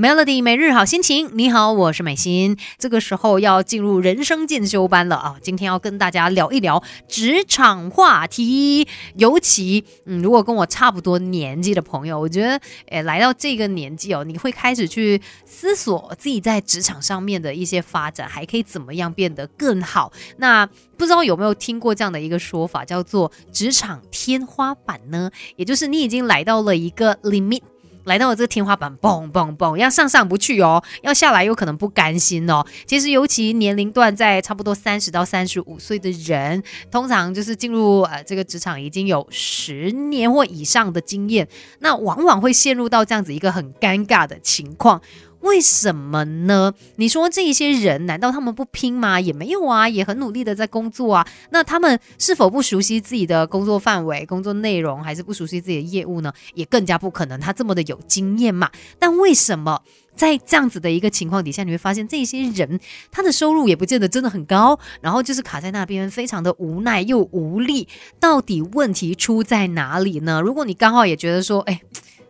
Melody 每日好心情，你好，我是美心。这个时候要进入人生进修班了啊！今天要跟大家聊一聊职场话题，尤其嗯，如果跟我差不多年纪的朋友，我觉得诶，来到这个年纪哦，你会开始去思索自己在职场上面的一些发展，还可以怎么样变得更好。那不知道有没有听过这样的一个说法，叫做职场天花板呢？也就是你已经来到了一个 limit。来到了这个天花板，嘣嘣嘣，要上上不去哦，要下来又可能不甘心哦。其实，尤其年龄段在差不多三十到三十五岁的人，通常就是进入呃这个职场已经有十年或以上的经验，那往往会陷入到这样子一个很尴尬的情况。为什么呢？你说这一些人难道他们不拼吗？也没有啊，也很努力的在工作啊。那他们是否不熟悉自己的工作范围、工作内容，还是不熟悉自己的业务呢？也更加不可能，他这么的有经验嘛。但为什么在这样子的一个情况底下，你会发现这些人他的收入也不见得真的很高，然后就是卡在那边，非常的无奈又无力。到底问题出在哪里呢？如果你刚好也觉得说，哎。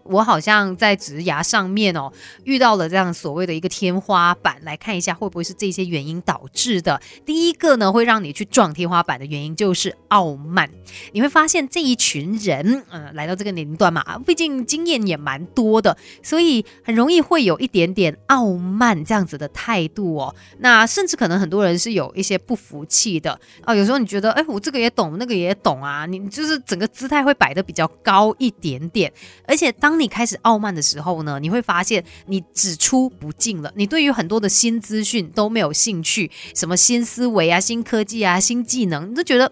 我好像在职牙上面哦，遇到了这样所谓的一个天花板，来看一下会不会是这些原因导致的。第一个呢，会让你去撞天花板的原因就是傲慢。你会发现这一群人，嗯，来到这个年龄段嘛，毕竟经验也蛮多的，所以很容易会有一点点傲慢这样子的态度哦。那甚至可能很多人是有一些不服气的哦。有时候你觉得，哎，我这个也懂，那个也懂啊，你就是整个姿态会摆得比较高一点点，而且当当你开始傲慢的时候呢，你会发现你只出不进了。你对于很多的新资讯都没有兴趣，什么新思维啊、新科技啊、新技能，你都觉得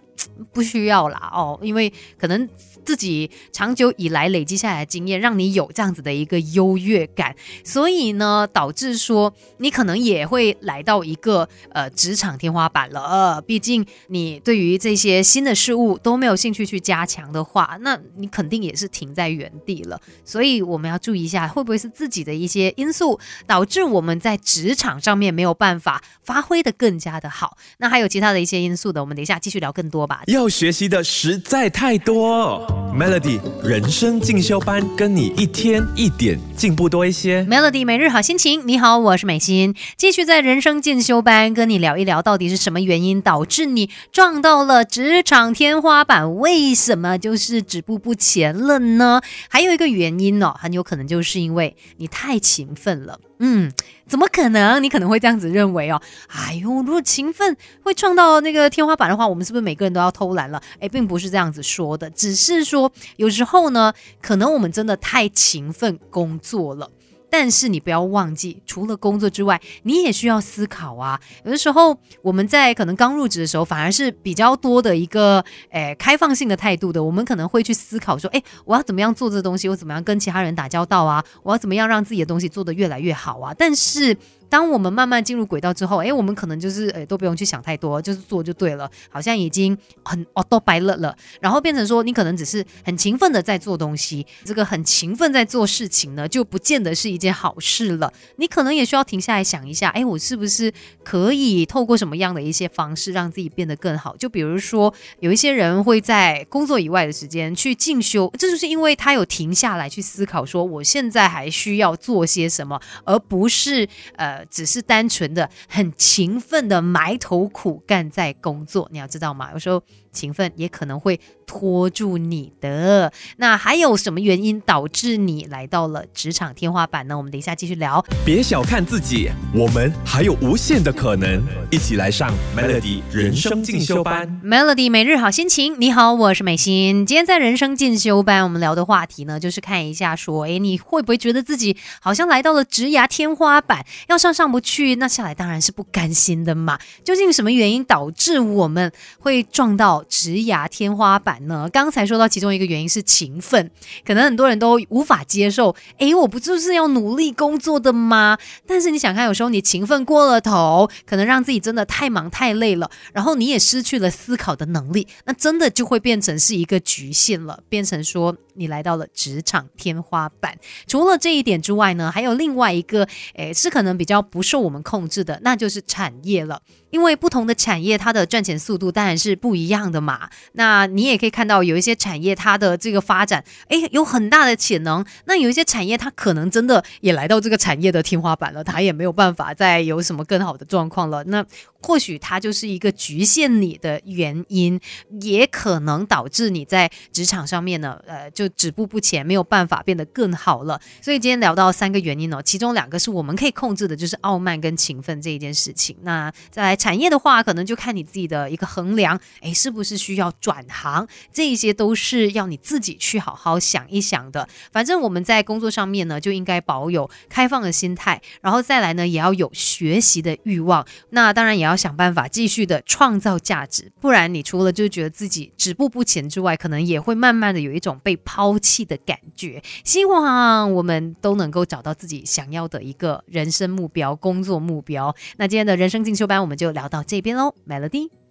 不需要啦哦，因为可能。自己长久以来累积下来的经验，让你有这样子的一个优越感，所以呢，导致说你可能也会来到一个呃职场天花板了。呃，毕竟你对于这些新的事物都没有兴趣去加强的话，那你肯定也是停在原地了。所以我们要注意一下，会不会是自己的一些因素导致我们在职场上面没有办法发挥的更加的好？那还有其他的一些因素的，我们等一下继续聊更多吧。要学习的实在太多。know. Melody 人生进修班，跟你一天一点进步多一些。Melody 每日好心情，你好，我是美心，继续在人生进修班跟你聊一聊，到底是什么原因导致你撞到了职场天花板？为什么就是止步不前了呢？还有一个原因呢，很有可能就是因为你太勤奋了。嗯，怎么可能？你可能会这样子认为哦。哎呦，如果勤奋会撞到那个天花板的话，我们是不是每个人都要偷懒了？哎，并不是这样子说的，只是说说有时候呢，可能我们真的太勤奋工作了。但是你不要忘记，除了工作之外，你也需要思考啊。有的时候我们在可能刚入职的时候，反而是比较多的一个诶开放性的态度的。我们可能会去思考说，诶，我要怎么样做这东西？我怎么样跟其他人打交道啊？我要怎么样让自己的东西做得越来越好啊？但是。当我们慢慢进入轨道之后，哎，我们可能就是哎都不用去想太多，就是做就对了，好像已经很哦都白乐了。然后变成说，你可能只是很勤奋的在做东西，这个很勤奋在做事情呢，就不见得是一件好事了。你可能也需要停下来想一下，哎，我是不是可以透过什么样的一些方式让自己变得更好？就比如说，有一些人会在工作以外的时间去进修，这就是因为他有停下来去思考，说我现在还需要做些什么，而不是呃只是单纯的很勤奋的埋头苦干在工作，你要知道吗？有时候勤奋也可能会。拖住你的那还有什么原因导致你来到了职场天花板呢？我们等一下继续聊。别小看自己，我们还有无限的可能。一起来上 Melody 人生进修班。Melody 每日好心情，你好，我是美心。今天在人生进修班，我们聊的话题呢，就是看一下说，哎，你会不会觉得自己好像来到了职涯天花板，要上上不去，那下来当然是不甘心的嘛。究竟什么原因导致我们会撞到职涯天花板？呢？刚才说到其中一个原因是勤奋，可能很多人都无法接受。诶，我不就是要努力工作的吗？但是你想看，有时候你勤奋过了头，可能让自己真的太忙太累了，然后你也失去了思考的能力，那真的就会变成是一个局限了，变成说。你来到了职场天花板。除了这一点之外呢，还有另外一个，诶，是可能比较不受我们控制的，那就是产业了。因为不同的产业，它的赚钱速度当然是不一样的嘛。那你也可以看到，有一些产业它的这个发展，诶，有很大的潜能。那有一些产业，它可能真的也来到这个产业的天花板了，它也没有办法再有什么更好的状况了。那或许它就是一个局限你的原因，也可能导致你在职场上面呢，呃，就止步不前，没有办法变得更好了。所以今天聊到三个原因哦，其中两个是我们可以控制的，就是傲慢跟勤奋这一件事情。那再来产业的话，可能就看你自己的一个衡量，诶，是不是需要转行？这一些都是要你自己去好好想一想的。反正我们在工作上面呢，就应该保有开放的心态，然后再来呢，也要有学习的欲望。那当然也要要想办法继续的创造价值，不然你除了就觉得自己止步不前之外，可能也会慢慢的有一种被抛弃的感觉。希望我们都能够找到自己想要的一个人生目标、工作目标。那今天的人生进修班我们就聊到这边喽，Melody。